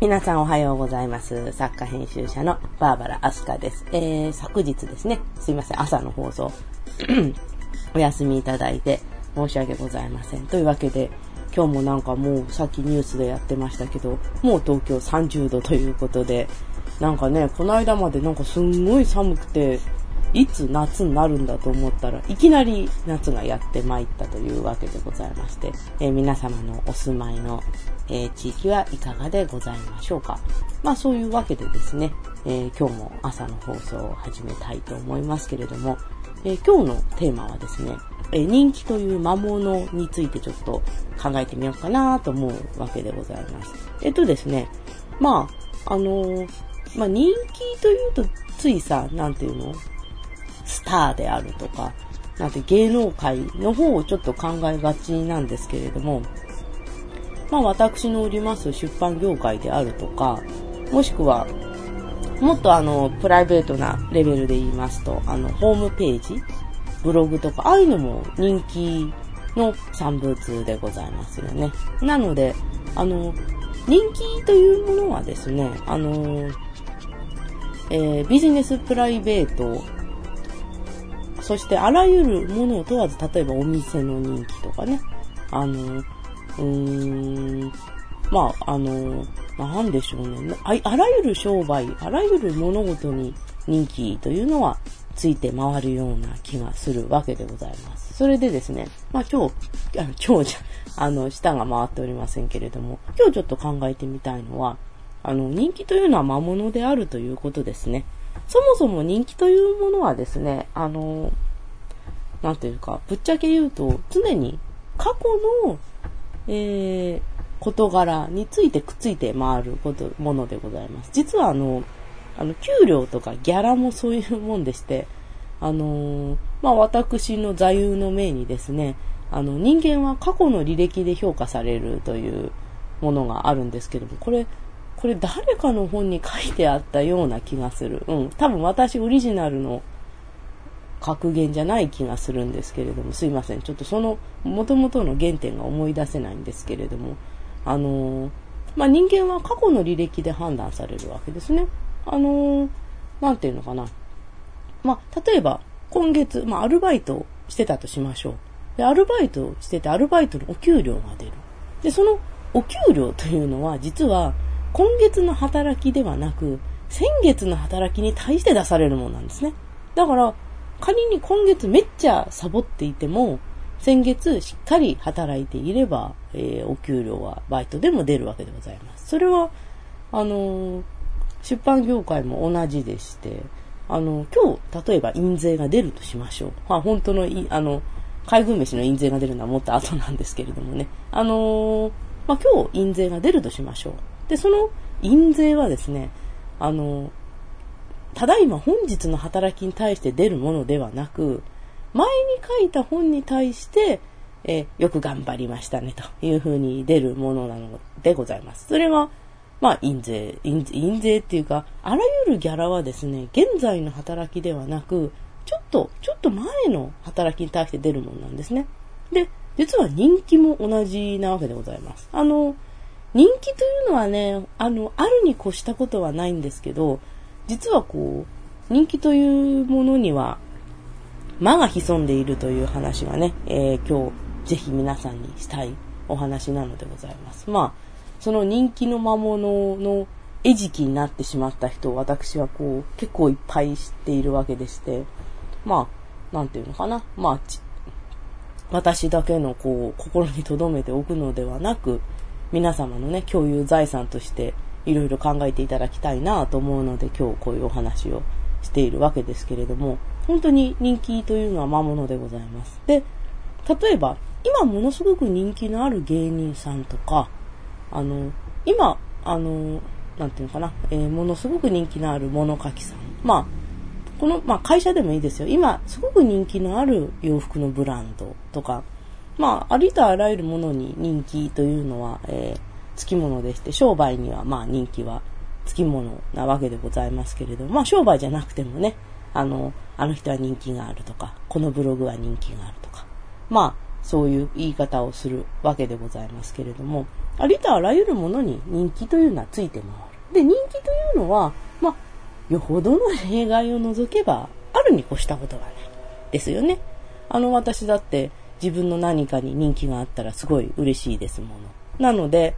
皆さんおはようございます。作家編集者のバーバラ・アスカです。えー、昨日ですね、すいません、朝の放送、お休みいただいて申し訳ございません。というわけで、今日もなんかもうさっきニュースでやってましたけど、もう東京30度ということで、なんかね、この間までなんかすんごい寒くて、いつ夏になるんだと思ったらいきなり夏がやってまいったというわけでございまして、えー、皆様のお住まいの、えー、地域はいかがでございましょうか。まあそういうわけでですね、えー、今日も朝の放送を始めたいと思いますけれども、え今日のテーマはですね、え人気という魔物についてちょっと考えてみようかなと思うわけでございます。えっとですね、まあ、あのまあ人気というとついさ、なんていうの？スターであるとか、なんて芸能界の方をちょっと考えがちなんですけれども、まあ私のおります出版業界であるとか、もしくは、もっとあの、プライベートなレベルで言いますと、あの、ホームページ、ブログとか、ああいうのも人気の産物でございますよね。なので、あの、人気というものはですね、あの、えー、ビジネスプライベートそしてあらゆるものを問わず、例えばお店の人気とかね、あの、うーん、まあ、あの、なんでしょうねあ。あらゆる商売、あらゆる物事に人気というのはついて回るような気がするわけでございます。それでですね、まあ今日、あの今日じゃ、あの、舌が回っておりませんけれども、今日ちょっと考えてみたいのは、あの、人気というのは魔物であるということですね。そもそも人気というものはですね、あの、なんていうか、ぶっちゃけ言うと、常に過去の、えー、事柄についてくっついて回ること、ものでございます。実はあの、あの、給料とかギャラもそういうもんでして、あのー、まあ、私の座右の銘にですね、あの、人間は過去の履歴で評価されるというものがあるんですけども、これ、これ誰かの本に書いてあったような気がする。うん。多分私オリジナルの格言じゃない気がするんですけれども、すいません。ちょっとその元々の原点が思い出せないんですけれども、あのー、まあ、人間は過去の履歴で判断されるわけですね。あのー、なんていうのかな。まあ、例えば、今月、まあ、アルバイトしてたとしましょう。で、アルバイトをしてて、アルバイトのお給料が出る。で、そのお給料というのは、実は、今月の働きではなく、先月の働きに対して出されるものなんですね。だから、仮に今月めっちゃサボっていても、先月しっかり働いていれば、えー、お給料はバイトでも出るわけでございます。それは、あのー、出版業界も同じでして、あの、今日、例えば印税が出るとしましょう。まあ、本当の、あの、海軍飯の印税が出るのはもっと後なんですけれどもね。あの、まあ、今日印税が出るとしましょう。で、その印税はですね、あの、ただいま本日の働きに対して出るものではなく、前に書いた本に対して、えよく頑張りましたねというふうに出るものなのでございます。それが、まあ、印税、印印税っていうか、あらゆるギャラはですね、現在の働きではなく、ちょっと、ちょっと前の働きに対して出るものなんですね。で、実は人気も同じなわけでございます。あの、人気というのはね、あの、あるに越したことはないんですけど、実はこう、人気というものには、魔が潜んでいるという話がね、えー、今日ぜひ皆さんにしたいお話なのでございます。まあ、その人気の魔物の餌食になってしまった人を私はこう、結構いっぱい知っているわけでして、まあ、なんていうのかな。まあ、私だけのこう、心に留めておくのではなく、皆様のね、共有財産としていろいろ考えていただきたいなと思うので今日こういうお話をしているわけですけれども、本当に人気というのは魔物でございます。で、例えば、今ものすごく人気のある芸人さんとか、あの、今、あの、なんていうのかな、えー、ものすごく人気のある物書きさん。まあ、この、まあ会社でもいいですよ。今、すごく人気のある洋服のブランドとか、まあ、ありとあらゆるものに人気というのは、えー、つきものでして、商売にはまあ人気はつきものなわけでございますけれど、まあ商売じゃなくてもね、あの、あの人は人気があるとか、このブログは人気があるとか、まあ、そういう言い方をするわけでございますけれども、ありとあらゆるものに人気というのはついて回る。で、人気というのは、まあ、よほどの例外を除けば、あるに越したことはない。ですよね。あの、私だって自分の何かに人気があったらすごい嬉しいですもの。なので、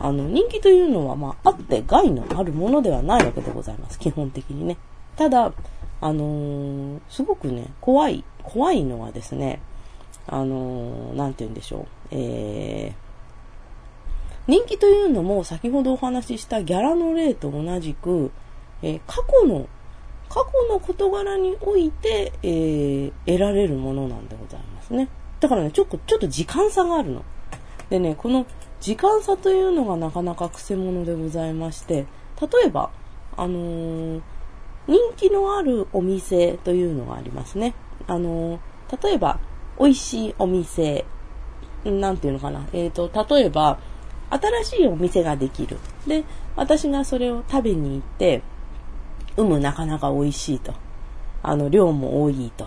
あの、人気というのは、まあ、あって害のあるものではないわけでございます。基本的にね。ただ、あのー、すごくね、怖い、怖いのはですね、あのー、なんて言うんでしょう。えー、人気というのも先ほどお話ししたギャラの例と同じく、えー、過去の、過去の事柄において、えー、得られるものなんでございますね。だからね、ちょっと、ちょっと時間差があるの。でね、この時間差というのがなかなか癖者でございまして、例えば、あのー、人気のあるお店というのがありますね。あのー、例えば、美味しいお店、なんていうのかな。えっ、ー、と、例えば、新しいお店ができる。で、私がそれを食べに行って、うむなかなか美味しいと。あの、量も多いと。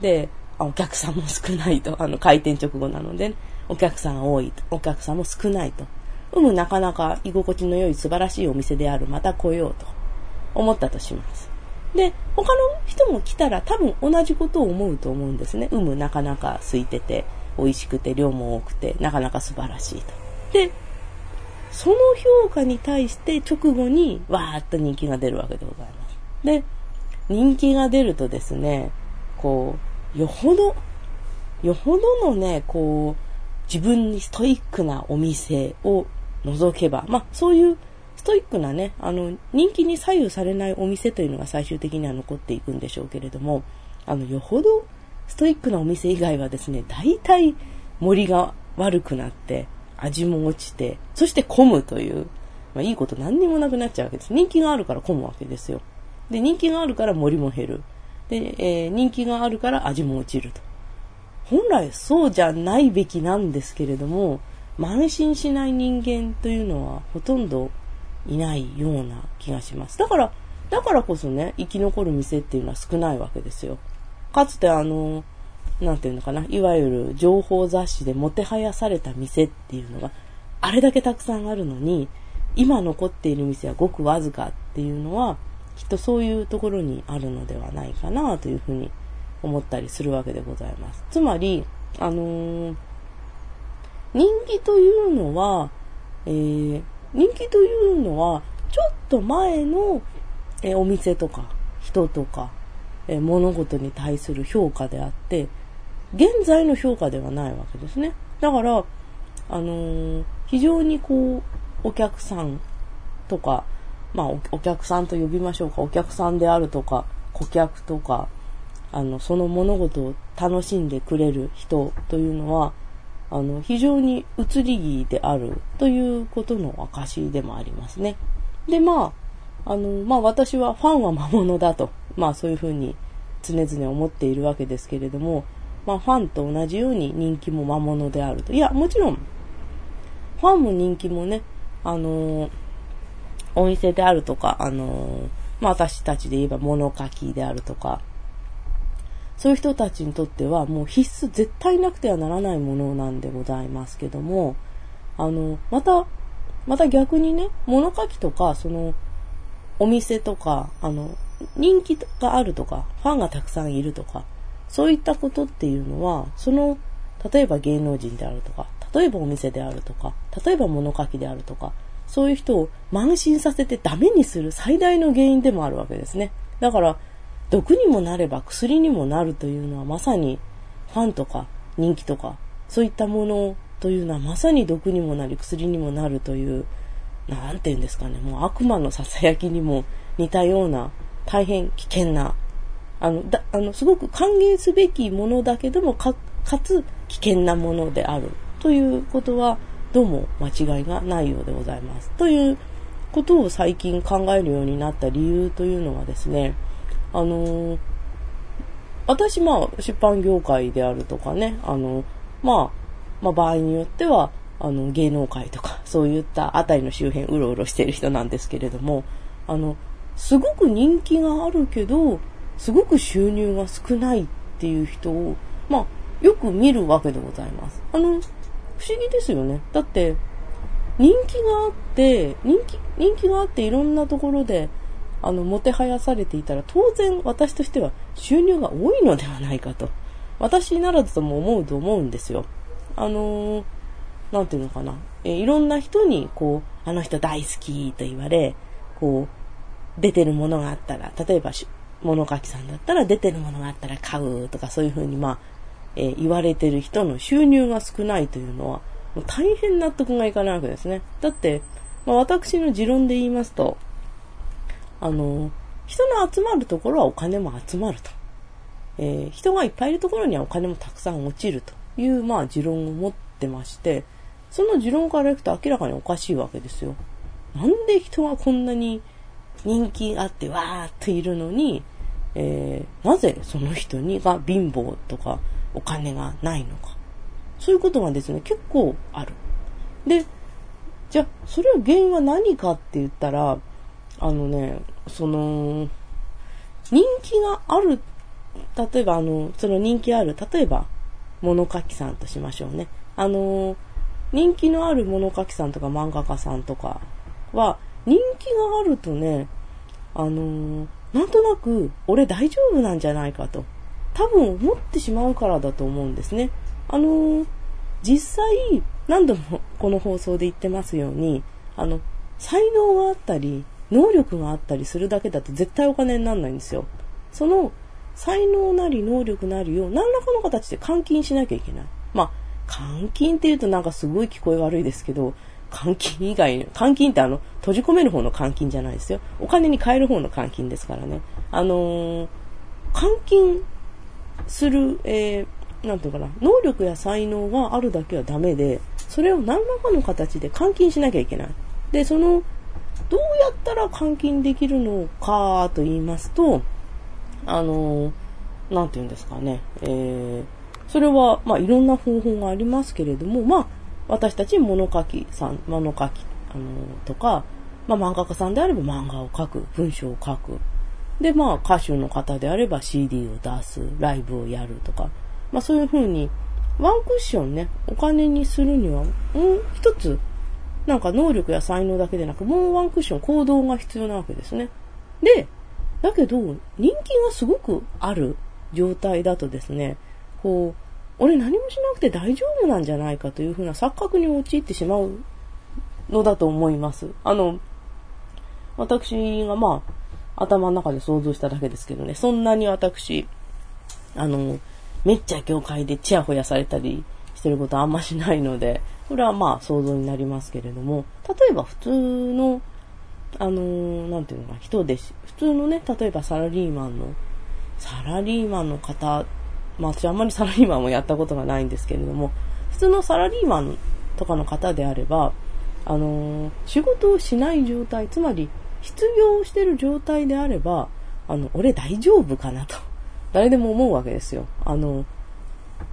で、お客さんも少ないと。あの、開店直後なので、ね、お客さん多いと。お客さんも少ないと。うむなかなか居心地の良い素晴らしいお店である。また来ようと思ったとします。で、他の人も来たら多分同じことを思うと思うんですね。うむなかなか空いてて、美味しくて、量も多くて、なかなか素晴らしいと。で、その評価に対して直後にわーっと人気が出るわけでございます。で、人気が出るとですね、こう、よほど、よほどのね、こう、自分にストイックなお店を除けば、まあそういうストイックなね、あの、人気に左右されないお店というのが最終的には残っていくんでしょうけれども、あの、よほどストイックなお店以外はですね、大体森が悪くなって、味も落ちて、そして混むという、まあいいこと何にもなくなっちゃうわけです。人気があるから混むわけですよ。で、人気があるから森も減る。で、えー、人気があるから味も落ちると。本来そうじゃないべきなんですけれども、慢心しない人間というのはほとんどいないような気がします。だから、だからこそね、生き残る店っていうのは少ないわけですよ。かつてあの、なんていうのかな、いわゆる情報雑誌でもてはやされた店っていうのがあれだけたくさんあるのに、今残っている店はごくわずかっていうのは、きっとそういうところにあるのではないかなというふうに思ったりするわけでございます。つまり、あのー、人気というのは、えー、人気というのは、ちょっと前のえお店とか人とかえ物事に対する評価であって、現在の評価ではないわけですね。だから、あの、非常にこう、お客さんとか、まあお、お客さんと呼びましょうか、お客さんであるとか、顧客とか、あの、その物事を楽しんでくれる人というのは、あの、非常に移り気であるということの証でもありますね。で、まあ、あの、まあ私はファンは魔物だと、まあそういうふうに常々思っているわけですけれども、まあファンと同じように人気も魔物であると。いや、もちろん、ファンも人気もね、あの、お店であるとか、あの、まあ私たちで言えば物書きであるとか、そういう人たちにとってはもう必須、絶対なくてはならないものなんでございますけども、あの、また、また逆にね、物書きとか、その、お店とか、あの、人気があるとか、ファンがたくさんいるとか、そういったことっていうのは、その、例えば芸能人であるとか、例えばお店であるとか、例えば物書きであるとか、そういう人を慢心させてダメにする最大の原因でもあるわけですね。だから、毒にもなれば薬にもなるというのはまさにファンとか人気とかそういったものというのはまさに毒にもなり薬にもなるという、なんて言うんですかね、もう悪魔の囁きにも似たような大変危険な、あの、だあのすごく歓迎すべきものだけどもか、かつ危険なものであるということはどうも間違いがないようでございます。ということを最近考えるようになった理由というのはですね、あのー、私、まあ、出版業界であるとかね、あの、まあ、まあ、場合によっては、あの、芸能界とか、そういったあたりの周辺うろうろしてる人なんですけれども、あの、すごく人気があるけど、すごく収入が少ないっていう人を、まあ、よく見るわけでございます。あの、不思議ですよね。だって、人気があって、人気、人気があっていろんなところで、あの、もてはやされていたら、当然私としては収入が多いのではないかと。私ならずとも思うと思うんですよ。あのー、なんていうのかな。えいろんな人に、こう、あの人大好きと言われ、こう、出てるものがあったら、例えば、物書きさんだったら出てるものがあったら買うとかそういうふうに、まあ、えー、言われてる人の収入が少ないというのは、もう大変納得がいかないわけですね。だって、まあ、私の持論で言いますと、あの、人の集まるところはお金も集まると。えー、人がいっぱいいるところにはお金もたくさん落ちるという、まあ、持論を持ってまして、その持論からいくと明らかにおかしいわけですよ。なんで人がこんなに人気があってわーっといるのに、えー、なぜその人にが貧乏とかお金がないのか。そういうことがですね、結構ある。で、じゃあ、それは原因は何かって言ったら、あのね、その、人気がある、例えばあの、その人気ある、例えば、物書きさんとしましょうね。あの、人気のある物書きさんとか漫画家さんとかは、人気があるとね、あのなんとなく、俺大丈夫なんじゃないかと。多分思ってしまうからだと思うんですね。あのー、実際、何度もこの放送で言ってますように、あの、才能があったり、能力があったりするだけだと絶対お金にならないんですよ。その、才能なり能力なりを何らかの形で換金しなきゃいけない。まあ、換金って言うとなんかすごい聞こえ悪いですけど、換金以外、換金ってあの、閉じ込める方の換金じゃないですよ。お金に換える方の換金ですからね。あのー、換金する、えー、なんていうかな、能力や才能があるだけはダメで、それを何らかの形で換金しなきゃいけない。で、その、どうやったら換金できるのかと言いますと、あのー、なんて言うんですかね、えー、それは、まあ、いろんな方法がありますけれども、まあ、私たち物書きさん、物書き、あの、とか、まあ、漫画家さんであれば漫画を書く、文章を書く。で、まあ、歌手の方であれば CD を出す、ライブをやるとか、まあ、そういうふうに、ワンクッションね、お金にするには、もう一つ、なんか能力や才能だけでなく、もうワンクッション行動が必要なわけですね。で、だけど、人気がすごくある状態だとですね、こう、俺何もしなくて大丈夫なんじゃないかというふうな錯覚に陥ってしまうのだと思います。あの、私がまあ、頭の中で想像しただけですけどね、そんなに私、あの、めっちゃ業界でチヤホヤされたりしてることあんましないので、これはまあ想像になりますけれども、例えば普通の、あのなんていうのかな、人でし、普通のね、例えばサラリーマンの、サラリーマンの方まあ私あんまりサラリーマンもやったことがないんですけれども、普通のサラリーマンとかの方であれば、あの、仕事をしない状態、つまり失業してる状態であれば、あの、俺大丈夫かなと、誰でも思うわけですよ。あの、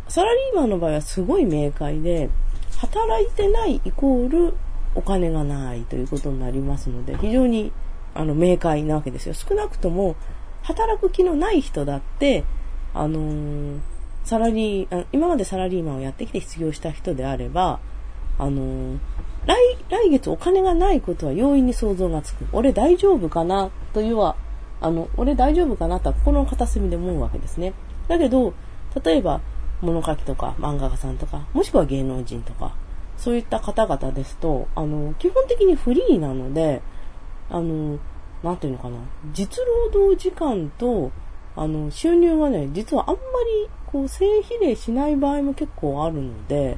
サラリーマンの場合はすごい明快で、働いてないイコールお金がないということになりますので、非常にあの明快なわけですよ。少なくとも働く気のない人だって、あのー、サラリー、今までサラリーマンをやってきて失業した人であれば、あのー、来、来月お金がないことは容易に想像がつく。俺大丈夫かな？というは、あの、俺大丈夫かなとは心の片隅で思うわけですね。だけど、例えば、物書きとか漫画家さんとか、もしくは芸能人とか、そういった方々ですと、あの、基本的にフリーなので、あの、なんていうのかな、実労働時間と、あの、収入がね、実はあんまり、こう、正比例しない場合も結構あるので、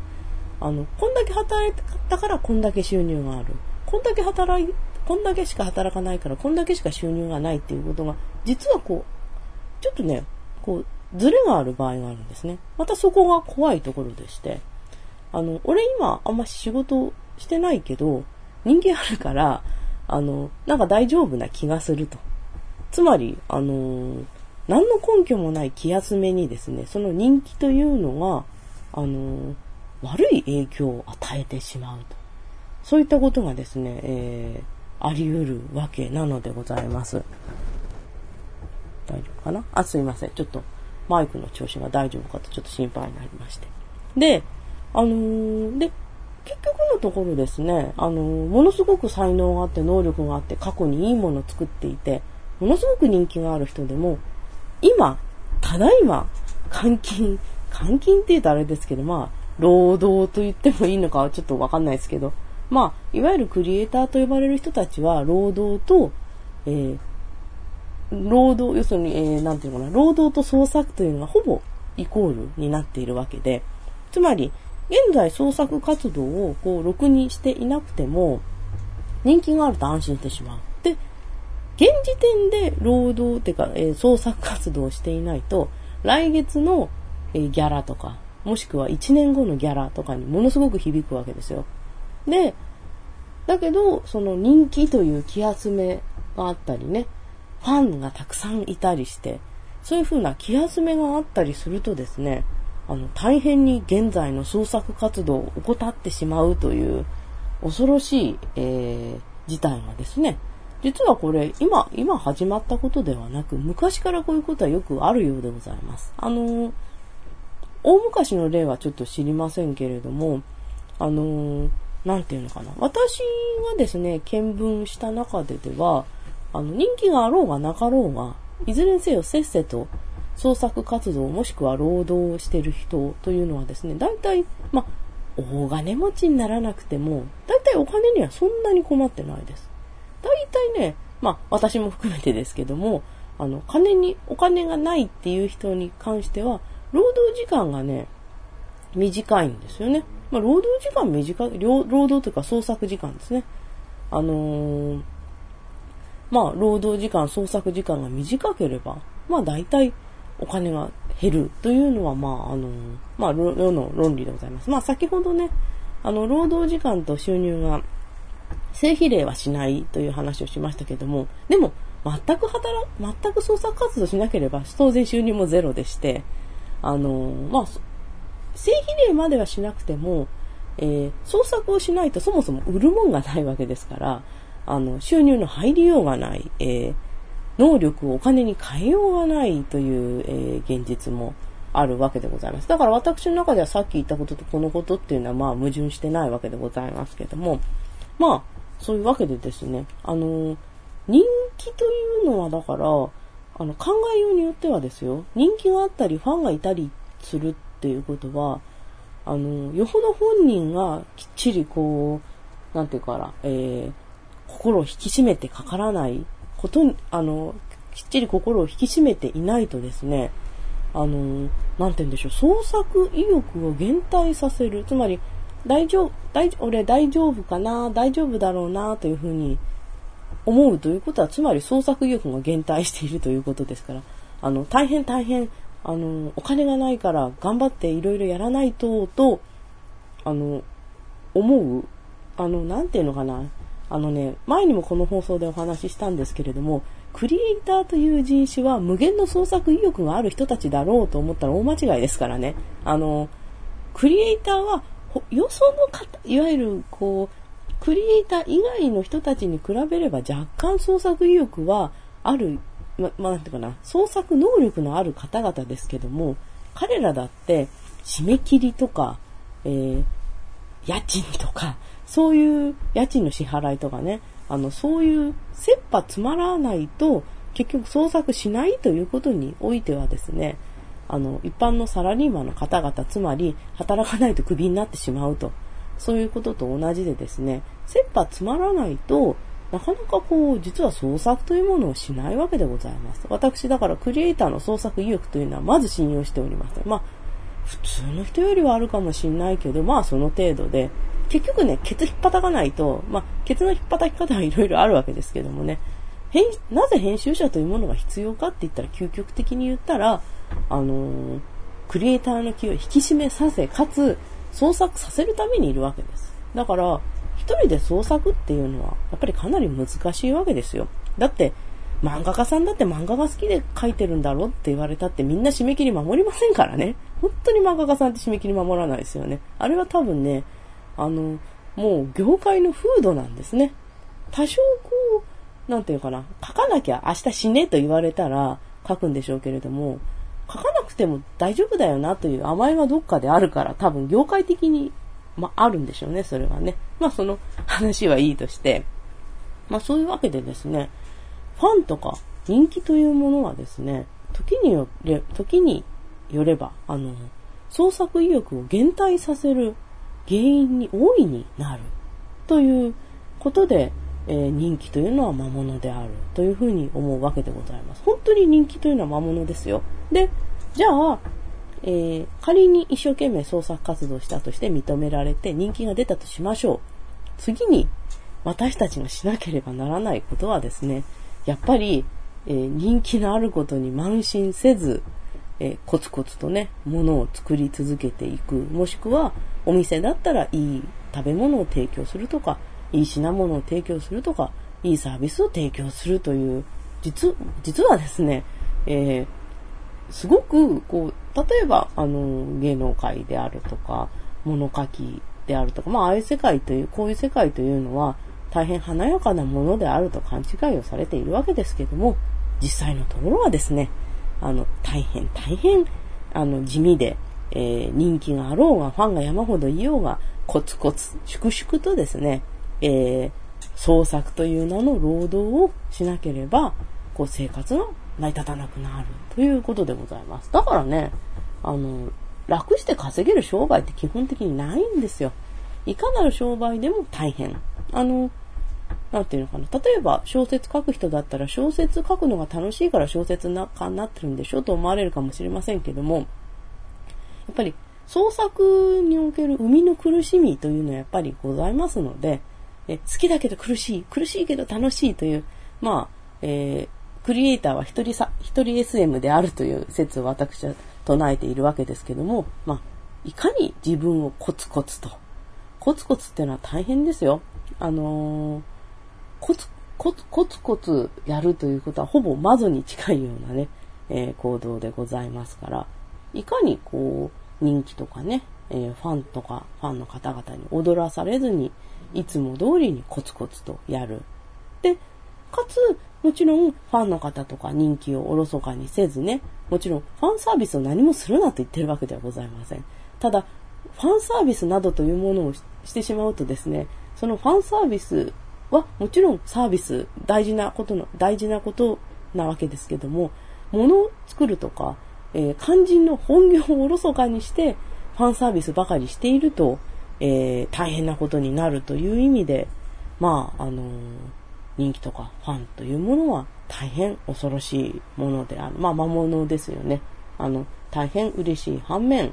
あの、こんだけ働いたからこんだけ収入がある。こんだけ働い、こんだけしか働かないからこんだけしか収入がないっていうことが、実はこう、ちょっとね、こう、ズレがある場合があるんですね。またそこが怖いところでして、あの、俺今あんま仕事してないけど、人気あるから、あの、なんか大丈夫な気がすると。つまり、あの、何の根拠もない気休めにですね、その人気というのが、あの、悪い影響を与えてしまうと。そういったことがですね、えー、あり得るわけなのでございます。大丈夫かな？あ、すいません。ちょっとマイクの調子が大丈夫かとちょっと心配になりまして。で、あのー、で、結局のところですね、あのー、ものすごく才能があって能力があって過去にいいものを作っていて、ものすごく人気がある人でも、今、ただいま、監禁、監禁って言うとあれですけど、まあ、労働と言ってもいいのかはちょっとわかんないですけど、まあ、いわゆるクリエイターと呼ばれる人たちは、労働と、えー、労働、要するに、えー、なんていうのかな、労働と創作というのがほぼイコールになっているわけで、つまり、現在創作活動をこう、ろくにしていなくても、人気があると安心してしまう。で、現時点で労働っていうか、えー、創作活動をしていないと、来月の、えー、ギャラとか、もしくは1年後のギャラとかにものすごく響くわけですよ。で、だけど、その人気という気集めがあったりね、ファンがたくさんいたりして、そういうふうな気集めがあったりするとですね、あの、大変に現在の創作活動を怠ってしまうという恐ろしい、えー、事態がですね、実はこれ、今、今始まったことではなく、昔からこういうことはよくあるようでございます。あの、大昔の例はちょっと知りませんけれども、あの、なんていうのかな。私がですね、見聞した中ででは、あの、人気があろうがなかろうが、いずれにせよせっせと創作活動もしくは労働をしてる人というのはですね、大体、ま大金持ちにならなくても、大体お金にはそんなに困ってないです。大体ね、まあ、私も含めてですけども、あの、金に、お金がないっていう人に関しては、労働時間がね、短いんですよね。まあ、労働時間短い、労働というか創作時間ですね。あのー、まあ、労働時間、創作時間が短ければ、まあ、大体お金が減るというのは、まあ、あのー、まあ、世の論理でございます。まあ、先ほどね、あの、労働時間と収入が正比例はしないという話をしましたけども、でも、全く働、全く創作活動しなければ、当然収入もゼロでして、あの、まあ、正比例まではしなくても、えー、創作をしないとそもそも売るもんがないわけですから、あの、収入の入りようがない、えー、能力をお金に変えようがないという、えー、現実もあるわけでございます。だから私の中ではさっき言ったこととこのことっていうのはまあ矛盾してないわけでございますけども、まあ、そういうわけでですね、あの、人気というのはだから、あの、考えようによってはですよ、人気があったり、ファンがいたりするっていうことは、あの、よほど本人がきっちりこう、なんていうかな、えー、心を引き締めてかからないことに、あの、きっちり心を引き締めていないとですね、あの、なんて言うんでしょう、創作意欲を減退させる。つまり、大丈夫、大俺大丈夫かな大丈夫だろうなというふうに思うということは、つまり創作意欲が減退しているということですから、あの、大変大変、あの、お金がないから頑張っていろいろやらないと、と、あの、思う、あの、なんていうのかな。あのね、前にもこの放送でお話ししたんですけれども、クリエイターという人種は無限の創作意欲がある人たちだろうと思ったら大間違いですからね。あの、クリエイターはよその方、いわゆる、こう、クリエイター以外の人たちに比べれば若干創作意欲はある、ま、まあ、なんていうかな、創作能力のある方々ですけども、彼らだって締め切りとか、えー、家賃とか、そういう家賃の支払いとかね、あの、そういう切羽詰まらないと、結局創作しないということにおいてはですね、あの、一般のサラリーマンの方々、つまり、働かないとクビになってしまうと。そういうことと同じでですね、切羽詰まらないと、なかなかこう、実は創作というものをしないわけでございます。私、だからクリエイターの創作意欲というのはまず信用しております。まあ、普通の人よりはあるかもしんないけど、まあその程度で、結局ね、ケツ引っ叩かないと、まあ、ケツの引っ叩き方はいろいろあるわけですけどもね、編なぜ編集者というものが必要かって言ったら、究極的に言ったら、あのー、クリエイターの気を引き締めさせ、かつ創作させるためにいるわけです。だから、一人で創作っていうのは、やっぱりかなり難しいわけですよ。だって、漫画家さんだって漫画が好きで書いてるんだろうって言われたってみんな締め切り守りませんからね。本当に漫画家さんって締め切り守らないですよね。あれは多分ね、あの、もう業界の風土なんですね。多少こう、なんていうかな、書かなきゃ明日死ねと言われたら書くんでしょうけれども、書かなくても大丈夫だよなという甘えがどっかであるから、多分業界的に、まあ、あるんでしょうね、それはね。まあ、その話はいいとして、まあ、そういうわけでですね、ファンとか人気というものはですね、時によれ、時によれば、あの、創作意欲を減退させる原因に大いになるということで、えー、人気というのは魔物であるというふうに思うわけでございます。本当に人気というのは魔物ですよ。で、じゃあ、えー、仮に一生懸命創作活動したとして認められて人気が出たとしましょう。次に私たちがしなければならないことはですね、やっぱり、えー、人気のあることに慢心せず、えー、コツコツとね、ものを作り続けていく。もしくは、お店だったらいい食べ物を提供するとか、いい品物を提供するとか、いいサービスを提供するという、実、実はですね、えー、すごく、こう、例えば、あの、芸能界であるとか、物書きであるとか、まあ、ああいう世界という、こういう世界というのは、大変華やかなものであると勘違いをされているわけですけども、実際のところはですね、あの、大変大変、あの、地味で、えー、人気があろうが、ファンが山ほどいようが、コツコツ、粛々とですね、えー、創作という名の労働をしなければ、こう生活が成り立たなくなるということでございます。だからね、あの、楽して稼げる商売って基本的にないんですよ。いかなる商売でも大変。あの、なんていうのかな。例えば小説書く人だったら小説書くのが楽しいから小説家になってるんでしょと思われるかもしれませんけども、やっぱり創作における生みの苦しみというのはやっぱりございますので、え好きだけど苦しい、苦しいけど楽しいという、まあ、えー、クリエイターは一人さ、一人 SM であるという説を私は唱えているわけですけども、まあ、いかに自分をコツコツと、コツコツっていうのは大変ですよ。あのー、コツ、コツ、コツコツやるということはほぼ魔女に近いようなね、えー、行動でございますから、いかにこう、人気とかね、えー、ファンとか、ファンの方々に踊らされずに、いつも通りにコツコツとやる。で、かつ、もちろんファンの方とか人気をおろそかにせずね、もちろんファンサービスを何もするなと言ってるわけではございません。ただ、ファンサービスなどというものをしてしまうとですね、そのファンサービスはもちろんサービス、大事なことの、大事なことなわけですけども、物を作るとか、えー、肝心の本業をおろそかにして、ファンサービスばかりしていると、えー、大変なことになるという意味で、まあ、あのー、人気とかファンというものは大変恐ろしいものである。まあ、魔物ですよね。あの、大変嬉しい反面、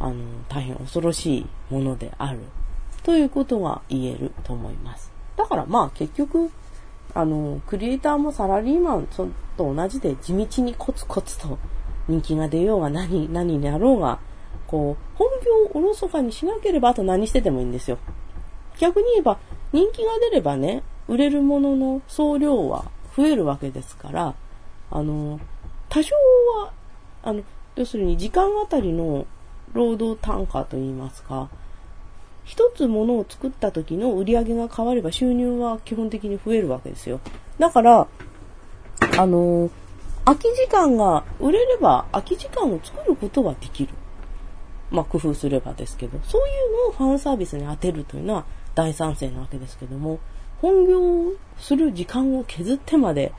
あの、大変恐ろしいものである。ということが言えると思います。だからまあ結局、あの、クリエイターもサラリーマンと同じで地道にコツコツと人気が出ようが何、何になろうが、こう、本業をおろそかにしなければあと何しててもいいんですよ。逆に言えば、人気が出ればね、売れるものの総量は増えるわけですから、あの、多少は、あの、要するに時間あたりの労働単価といいますか、一つ物を作った時の売り上げが変われば収入は基本的に増えるわけですよ。だから、あの、空き時間が売れれば空き時間を作ることはできる。まあ、工夫すればですけど、そういうのをファンサービスに当てるというのは大賛成なわけですけども、本業をする時間を削ってまで、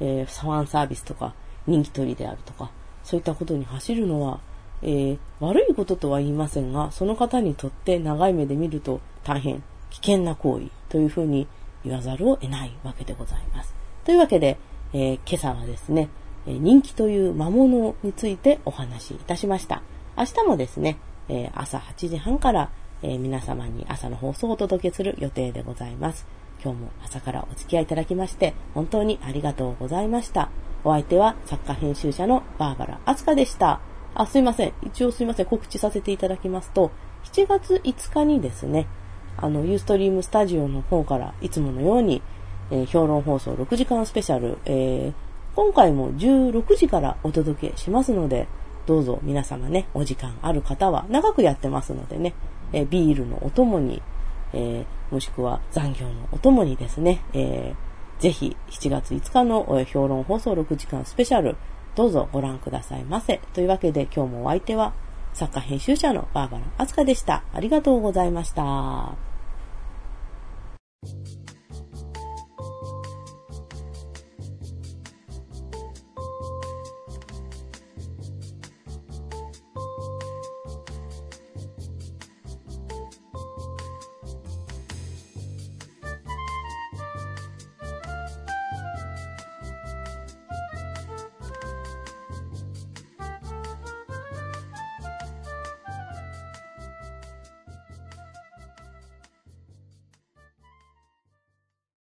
えー、ファンサービスとか人気取りであるとか、そういったことに走るのは、えー、悪いこととは言いませんが、その方にとって長い目で見ると大変危険な行為というふうに言わざるを得ないわけでございます。というわけで、えー、今朝はですね、人気という魔物についてお話しいたしました。明日もですね、えー、朝8時半から、えー、皆様に朝の放送をお届けする予定でございます。今日も朝からお付き合いいただきまして、本当にありがとうございました。お相手は作家編集者のバーバラ・アスカでした。あ、すいません。一応すいません。告知させていただきますと、7月5日にですね、あの、ユーストリームスタジオの方からいつものように、えー、評論放送6時間スペシャル、えー、今回も16時からお届けしますので、どうぞ皆様ね、お時間ある方は長くやってますのでね、えビールのお供に、えー、もしくは残業のお供にですね、えー、ぜひ7月5日の評論放送6時間スペシャル、どうぞご覧くださいませ。というわけで今日もお相手は作家編集者のバーバラ・アスカでした。ありがとうございました。